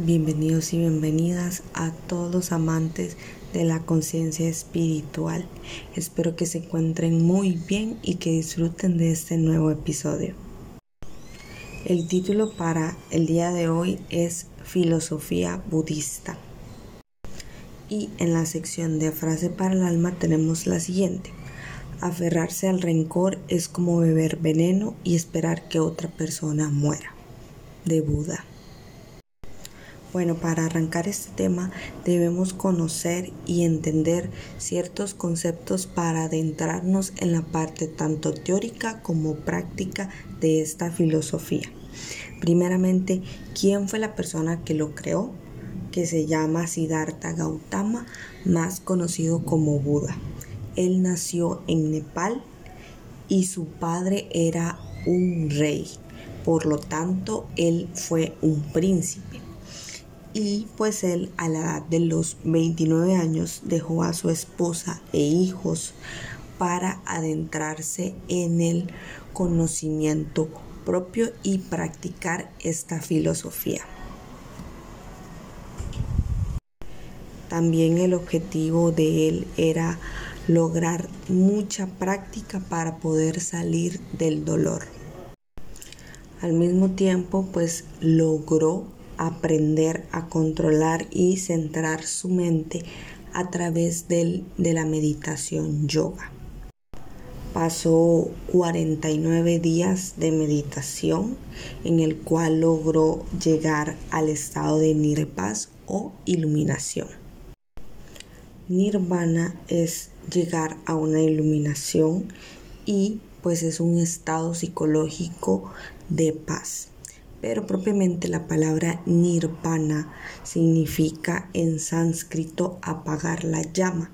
Bienvenidos y bienvenidas a todos los amantes de la conciencia espiritual. Espero que se encuentren muy bien y que disfruten de este nuevo episodio. El título para el día de hoy es Filosofía Budista. Y en la sección de frase para el alma tenemos la siguiente. Aferrarse al rencor es como beber veneno y esperar que otra persona muera. De Buda. Bueno, para arrancar este tema debemos conocer y entender ciertos conceptos para adentrarnos en la parte tanto teórica como práctica de esta filosofía. Primeramente, ¿quién fue la persona que lo creó? Que se llama Siddhartha Gautama, más conocido como Buda. Él nació en Nepal y su padre era un rey. Por lo tanto, él fue un príncipe y pues él a la edad de los 29 años dejó a su esposa e hijos para adentrarse en el conocimiento propio y practicar esta filosofía. También el objetivo de él era lograr mucha práctica para poder salir del dolor. Al mismo tiempo, pues logró aprender a controlar y centrar su mente a través de la meditación yoga. Pasó 49 días de meditación en el cual logró llegar al estado de nirvana o iluminación. Nirvana es llegar a una iluminación y pues es un estado psicológico de paz pero propiamente la palabra nirvana significa en sánscrito apagar la llama.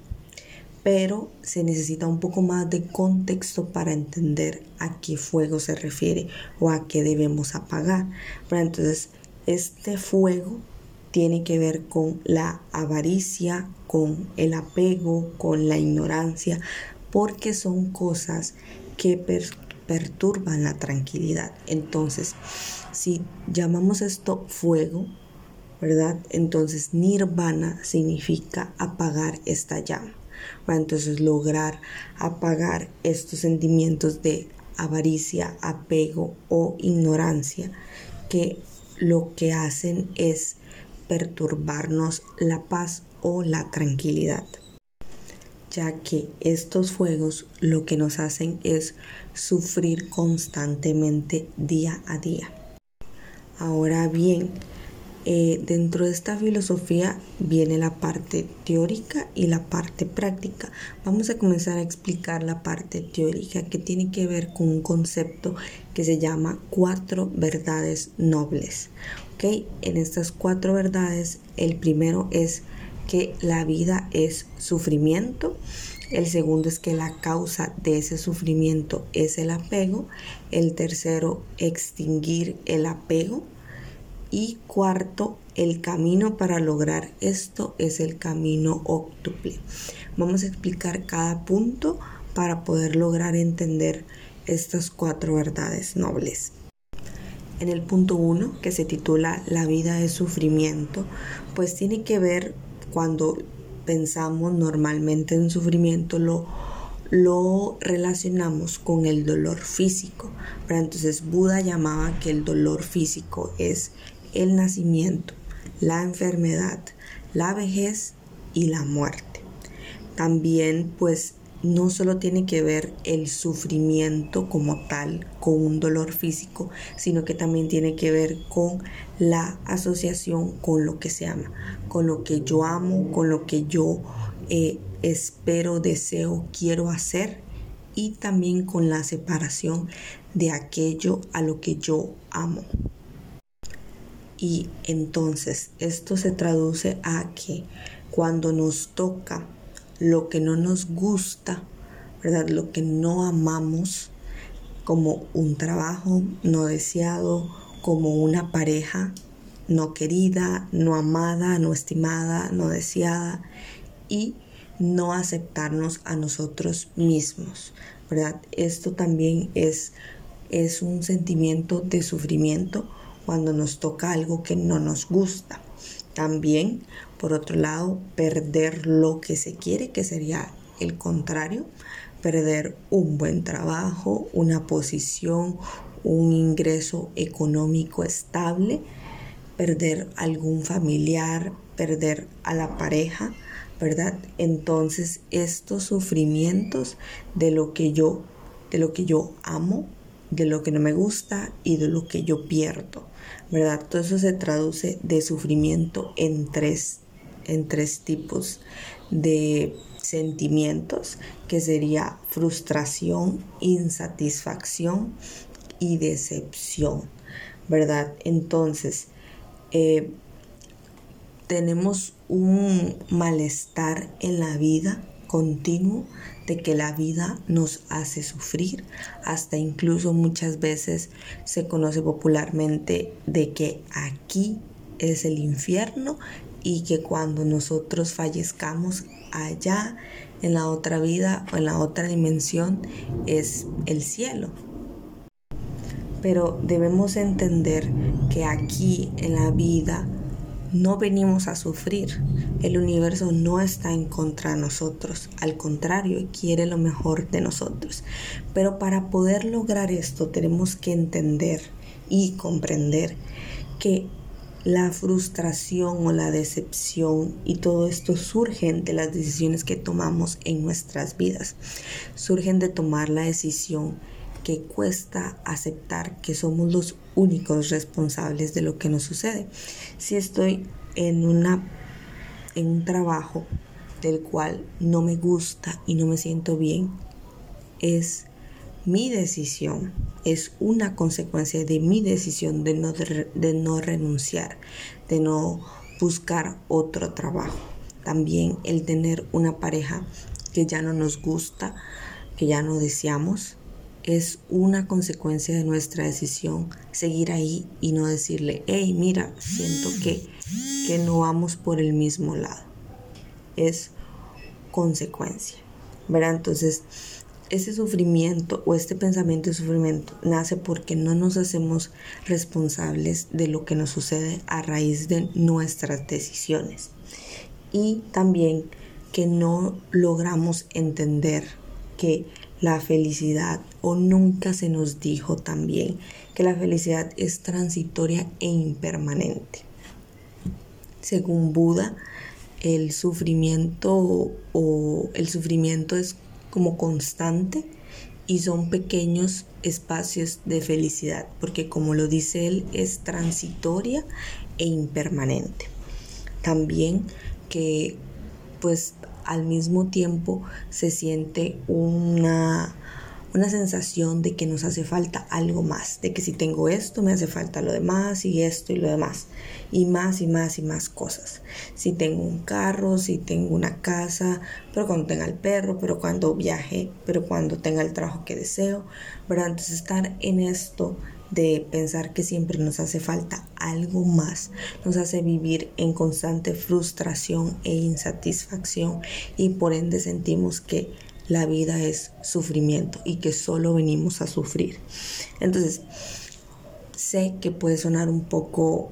Pero se necesita un poco más de contexto para entender a qué fuego se refiere o a qué debemos apagar. entonces, este fuego tiene que ver con la avaricia, con el apego, con la ignorancia, porque son cosas que perturban la tranquilidad. Entonces, si llamamos esto fuego, ¿verdad? Entonces nirvana significa apagar esta llama. Entonces lograr apagar estos sentimientos de avaricia, apego o ignorancia que lo que hacen es perturbarnos la paz o la tranquilidad ya que estos fuegos lo que nos hacen es sufrir constantemente día a día. Ahora bien, eh, dentro de esta filosofía viene la parte teórica y la parte práctica. Vamos a comenzar a explicar la parte teórica que tiene que ver con un concepto que se llama cuatro verdades nobles. ¿Okay? En estas cuatro verdades, el primero es que la vida es sufrimiento. El segundo es que la causa de ese sufrimiento es el apego. El tercero, extinguir el apego. Y cuarto, el camino para lograr esto es el camino óctuple. Vamos a explicar cada punto para poder lograr entender estas cuatro verdades nobles. En el punto 1, que se titula La vida es sufrimiento, pues tiene que ver cuando pensamos normalmente en sufrimiento lo, lo relacionamos con el dolor físico. Pero entonces Buda llamaba que el dolor físico es el nacimiento, la enfermedad, la vejez y la muerte. También pues no solo tiene que ver el sufrimiento como tal con un dolor físico, sino que también tiene que ver con la asociación con lo que se ama, con lo que yo amo, con lo que yo eh, espero, deseo, quiero hacer y también con la separación de aquello a lo que yo amo. Y entonces esto se traduce a que cuando nos toca lo que no nos gusta, ¿verdad? Lo que no amamos, como un trabajo no deseado, como una pareja no querida, no amada, no estimada, no deseada y no aceptarnos a nosotros mismos, ¿verdad? Esto también es, es un sentimiento de sufrimiento cuando nos toca algo que no nos gusta. También, por otro lado, perder lo que se quiere, que sería el contrario, perder un buen trabajo, una posición, un ingreso económico estable, perder algún familiar, perder a la pareja, ¿verdad? Entonces estos sufrimientos de lo que yo, de lo que yo amo, de lo que no me gusta y de lo que yo pierdo, ¿verdad? Todo eso se traduce de sufrimiento en tres, en tres tipos de sentimientos, que sería frustración, insatisfacción y decepción, ¿verdad? Entonces, eh, tenemos un malestar en la vida continuo de que la vida nos hace sufrir, hasta incluso muchas veces se conoce popularmente de que aquí es el infierno y que cuando nosotros fallezcamos allá en la otra vida o en la otra dimensión es el cielo. Pero debemos entender que aquí en la vida no venimos a sufrir. El universo no está en contra de nosotros, al contrario, quiere lo mejor de nosotros. Pero para poder lograr esto tenemos que entender y comprender que la frustración o la decepción y todo esto surgen de las decisiones que tomamos en nuestras vidas. Surgen de tomar la decisión que cuesta aceptar que somos los únicos responsables de lo que nos sucede. Si estoy en una en un trabajo del cual no me gusta y no me siento bien, es mi decisión, es una consecuencia de mi decisión de no, de no renunciar, de no buscar otro trabajo. También el tener una pareja que ya no nos gusta, que ya no deseamos, es una consecuencia de nuestra decisión seguir ahí y no decirle, hey, mira, siento que, que no vamos por el mismo lado. Es consecuencia, ¿verdad? Entonces, ese sufrimiento o este pensamiento de sufrimiento nace porque no nos hacemos responsables de lo que nos sucede a raíz de nuestras decisiones. Y también que no logramos entender que la felicidad o nunca se nos dijo también que la felicidad es transitoria e impermanente. Según Buda, el sufrimiento o el sufrimiento es como constante y son pequeños espacios de felicidad, porque como lo dice él, es transitoria e impermanente. También que pues al mismo tiempo se siente una, una sensación de que nos hace falta algo más, de que si tengo esto me hace falta lo demás y esto y lo demás, y más y más y más cosas. Si tengo un carro, si tengo una casa, pero cuando tenga el perro, pero cuando viaje, pero cuando tenga el trabajo que deseo, ¿verdad? Entonces estar en esto de pensar que siempre nos hace falta algo más, nos hace vivir en constante frustración e insatisfacción y por ende sentimos que la vida es sufrimiento y que solo venimos a sufrir. Entonces, sé que puede sonar un poco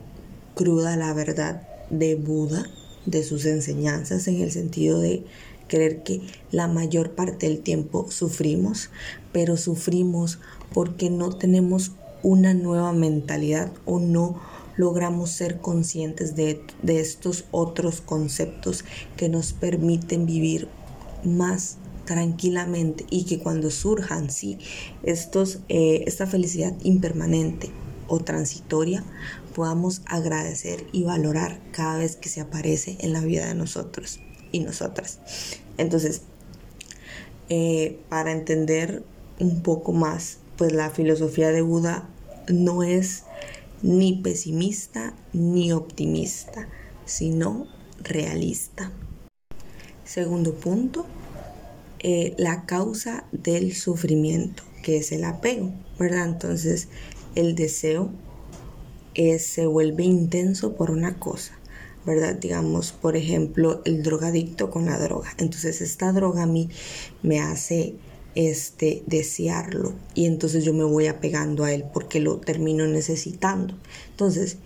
cruda la verdad de Buda, de sus enseñanzas, en el sentido de creer que la mayor parte del tiempo sufrimos, pero sufrimos porque no tenemos una nueva mentalidad o no logramos ser conscientes de, estos otros conceptos que nos permiten vivir más tranquilamente y que cuando surjan sí estos eh, esta felicidad impermanente o transitoria podamos agradecer y valorar cada vez que se aparece en la vida de nosotros y nosotras. Entonces eh, para entender un poco más pues la filosofía de Buda no es ni pesimista ni optimista, sino realista. Segundo punto, eh, la causa del sufrimiento, que es el apego, ¿verdad? Entonces, el deseo se vuelve intenso por una cosa, ¿verdad? Digamos, por ejemplo, el drogadicto con la droga. Entonces, esta droga a mí me hace este desearlo y entonces yo me voy apegando a él porque lo termino necesitando. Entonces,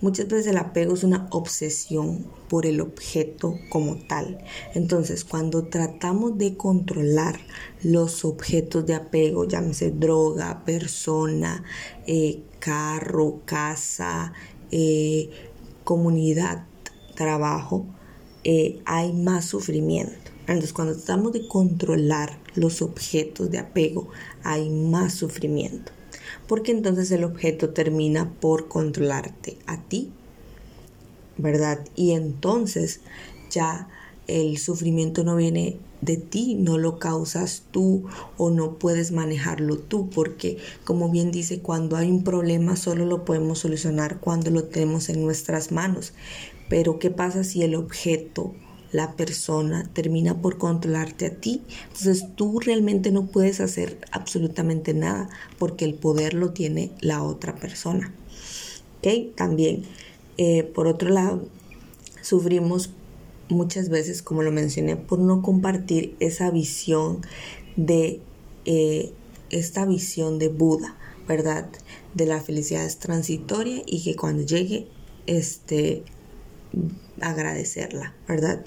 muchas veces el apego es una obsesión por el objeto como tal. Entonces, cuando tratamos de controlar los objetos de apego, llámese droga, persona, eh, carro, casa, eh, comunidad, trabajo, eh, hay más sufrimiento. Entonces, cuando tratamos de controlar los objetos de apego, hay más sufrimiento. Porque entonces el objeto termina por controlarte a ti, ¿verdad? Y entonces ya el sufrimiento no viene de ti, no lo causas tú o no puedes manejarlo tú, porque como bien dice, cuando hay un problema solo lo podemos solucionar cuando lo tenemos en nuestras manos. Pero ¿qué pasa si el objeto la persona termina por controlarte a ti. Entonces tú realmente no puedes hacer absolutamente nada porque el poder lo tiene la otra persona. ¿Ok? También, eh, por otro lado, sufrimos muchas veces, como lo mencioné, por no compartir esa visión de eh, esta visión de Buda, ¿verdad? De la felicidad es transitoria y que cuando llegue, este, agradecerla, ¿verdad?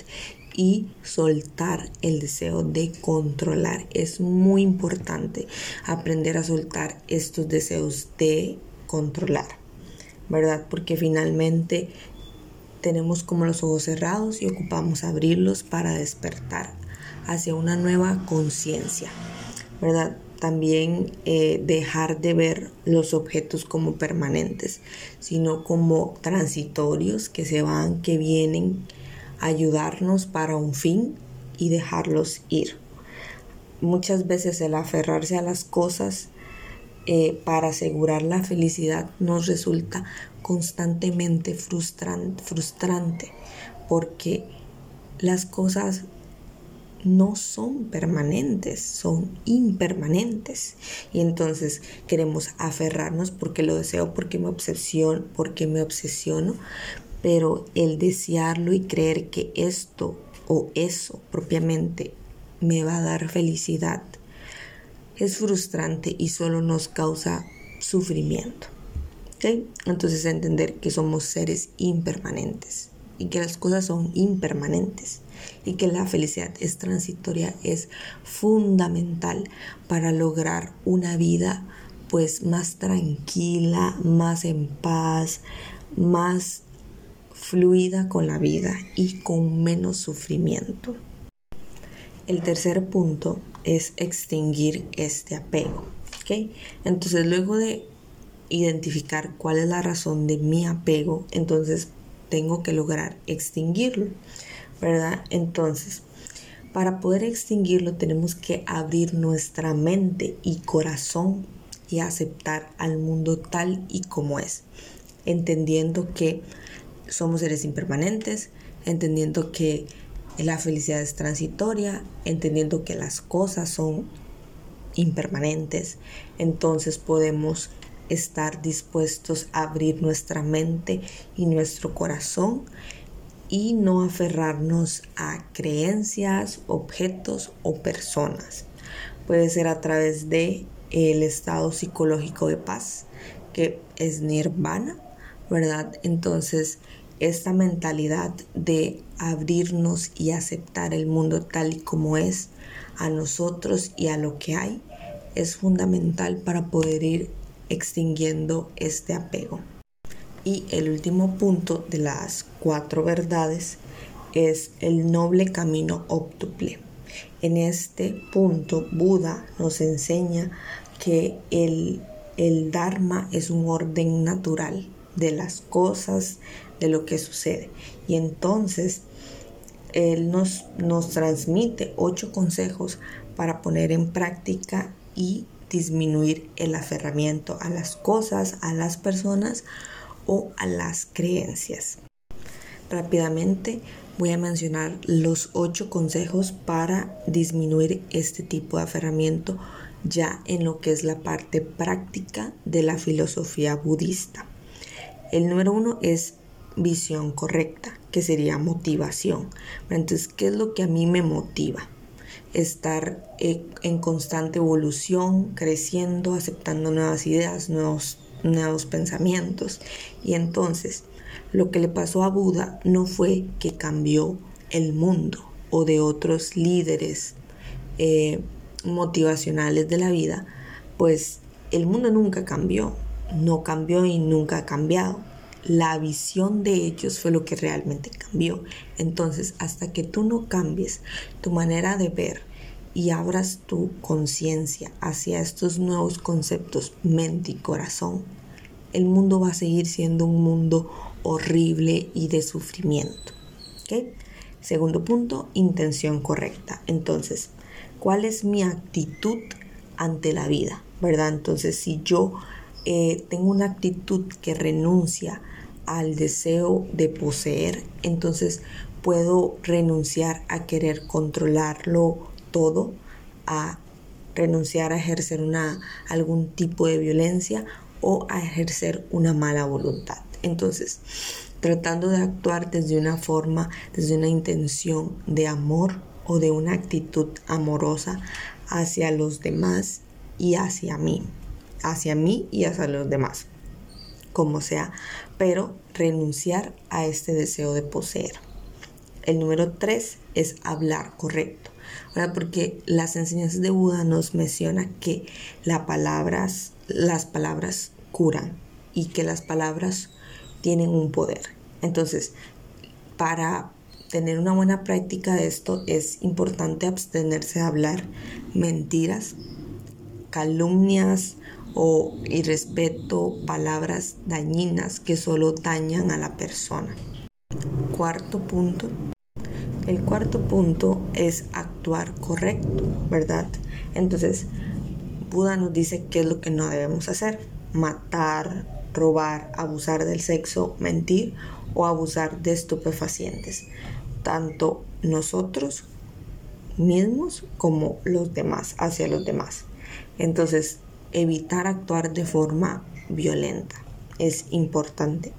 Y soltar el deseo de controlar. Es muy importante aprender a soltar estos deseos de controlar, ¿verdad? Porque finalmente tenemos como los ojos cerrados y ocupamos abrirlos para despertar hacia una nueva conciencia, ¿verdad? También eh, dejar de ver los objetos como permanentes, sino como transitorios que se van, que vienen a ayudarnos para un fin y dejarlos ir. Muchas veces el aferrarse a las cosas eh, para asegurar la felicidad nos resulta constantemente frustrante, frustrante porque las cosas no son permanentes, son impermanentes. Y entonces queremos aferrarnos porque lo deseo, porque me obsesiono, porque me obsesiono, pero el desearlo y creer que esto o eso propiamente me va a dar felicidad es frustrante y solo nos causa sufrimiento. Entonces entender que somos seres impermanentes y que las cosas son impermanentes y que la felicidad es transitoria es fundamental para lograr una vida pues más tranquila, más en paz, más fluida con la vida y con menos sufrimiento. El tercer punto es extinguir este apego. Entonces luego de identificar cuál es la razón de mi apego, entonces tengo que lograr extinguirlo, ¿verdad? Entonces, para poder extinguirlo tenemos que abrir nuestra mente y corazón y aceptar al mundo tal y como es, entendiendo que somos seres impermanentes, entendiendo que la felicidad es transitoria, entendiendo que las cosas son impermanentes, entonces podemos estar dispuestos a abrir nuestra mente y nuestro corazón y no aferrarnos a creencias, objetos o personas. Puede ser a través de el estado psicológico de paz, que es nirvana, ¿verdad? Entonces, esta mentalidad de abrirnos y aceptar el mundo tal y como es, a nosotros y a lo que hay, es fundamental para poder ir extinguiendo este apego. Y el último punto de las cuatro verdades es el noble camino óptuple. En este punto, Buda nos enseña que el, el Dharma es un orden natural de las cosas, de lo que sucede. Y entonces, Él nos, nos transmite ocho consejos para poner en práctica y disminuir el aferramiento a las cosas, a las personas o a las creencias. Rápidamente voy a mencionar los ocho consejos para disminuir este tipo de aferramiento ya en lo que es la parte práctica de la filosofía budista. El número uno es visión correcta, que sería motivación. Entonces, ¿qué es lo que a mí me motiva? estar eh, en constante evolución, creciendo, aceptando nuevas ideas, nuevos, nuevos pensamientos. Y entonces, lo que le pasó a Buda no fue que cambió el mundo o de otros líderes eh, motivacionales de la vida, pues el mundo nunca cambió, no cambió y nunca ha cambiado. La visión de ellos fue lo que realmente cambió. Entonces, hasta que tú no cambies tu manera de ver y abras tu conciencia hacia estos nuevos conceptos, mente y corazón, el mundo va a seguir siendo un mundo horrible y de sufrimiento. Segundo punto, intención correcta. Entonces, ¿cuál es mi actitud ante la vida? ¿Verdad? Entonces, si yo eh, tengo una actitud que renuncia al deseo de poseer, entonces puedo renunciar a querer controlarlo todo, a renunciar a ejercer una, algún tipo de violencia o a ejercer una mala voluntad. Entonces, tratando de actuar desde una forma, desde una intención de amor o de una actitud amorosa hacia los demás y hacia mí hacia mí y hacia los demás, como sea, pero renunciar a este deseo de poseer. El número tres es hablar correcto, porque las enseñanzas de Buda nos menciona que las palabras, las palabras curan y que las palabras tienen un poder. Entonces, para tener una buena práctica de esto es importante abstenerse de hablar mentiras, calumnias, o irrespeto, palabras dañinas que solo dañan a la persona. Cuarto punto. El cuarto punto es actuar correcto, ¿verdad? Entonces, Buda nos dice qué es lo que no debemos hacer. Matar, robar, abusar del sexo, mentir o abusar de estupefacientes. Tanto nosotros mismos como los demás, hacia los demás. Entonces, evitar actuar de forma violenta. Es importante.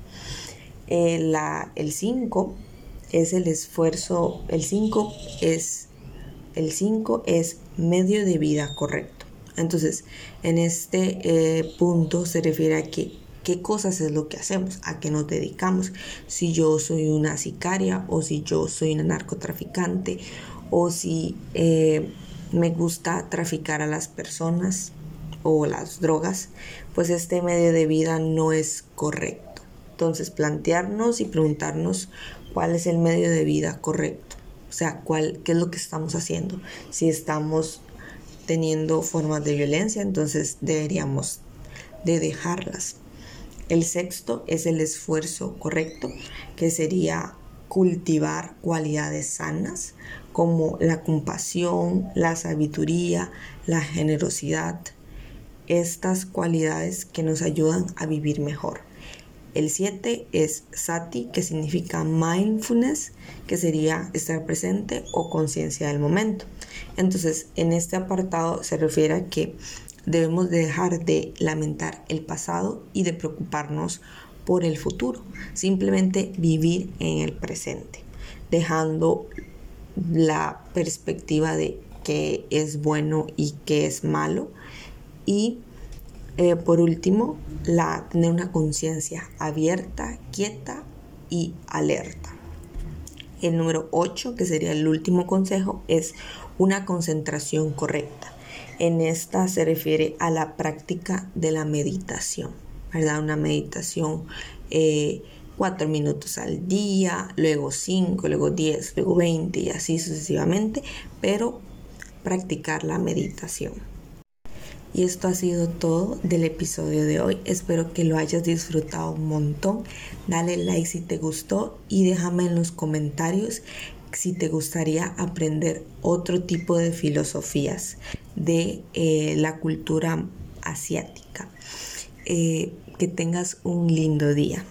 el 5 es el esfuerzo, el 5 es, el 5 es medio de vida correcto. Entonces, en este eh, punto se refiere a que qué cosas es lo que hacemos, a qué nos dedicamos, si yo soy una sicaria o si yo soy una narcotraficante o si eh, me gusta traficar a las personas o las drogas, pues este medio de vida no es correcto. Entonces plantearnos y preguntarnos cuál es el medio de vida correcto. O sea, cuál, qué es lo que estamos haciendo. Si estamos teniendo formas de violencia, entonces deberíamos de dejarlas. El sexto es el esfuerzo correcto, que sería cultivar cualidades sanas como la compasión, la sabiduría, la generosidad, estas cualidades que nos ayudan a vivir mejor. El 7 es sati, que significa mindfulness, que sería estar presente o conciencia del momento. Entonces, en este apartado se refiere a que debemos dejar de lamentar el pasado y de preocuparnos por el futuro. Simplemente vivir en el presente, dejando la perspectiva de qué es bueno y qué es malo y eh, por último, tener una conciencia abierta, quieta y alerta. El número 8, que sería el último consejo, es una concentración correcta. En esta se refiere a la práctica de la meditación, ¿verdad? Una meditación eh, cuatro minutos al día, luego cinco, luego diez, luego veinte y así sucesivamente, pero practicar la meditación. Y esto ha sido todo del episodio de hoy. Espero que lo hayas disfrutado un montón. Dale like si te gustó y déjame en los comentarios si te gustaría aprender otro tipo de filosofías de eh, la cultura asiática. Eh, que tengas un lindo día.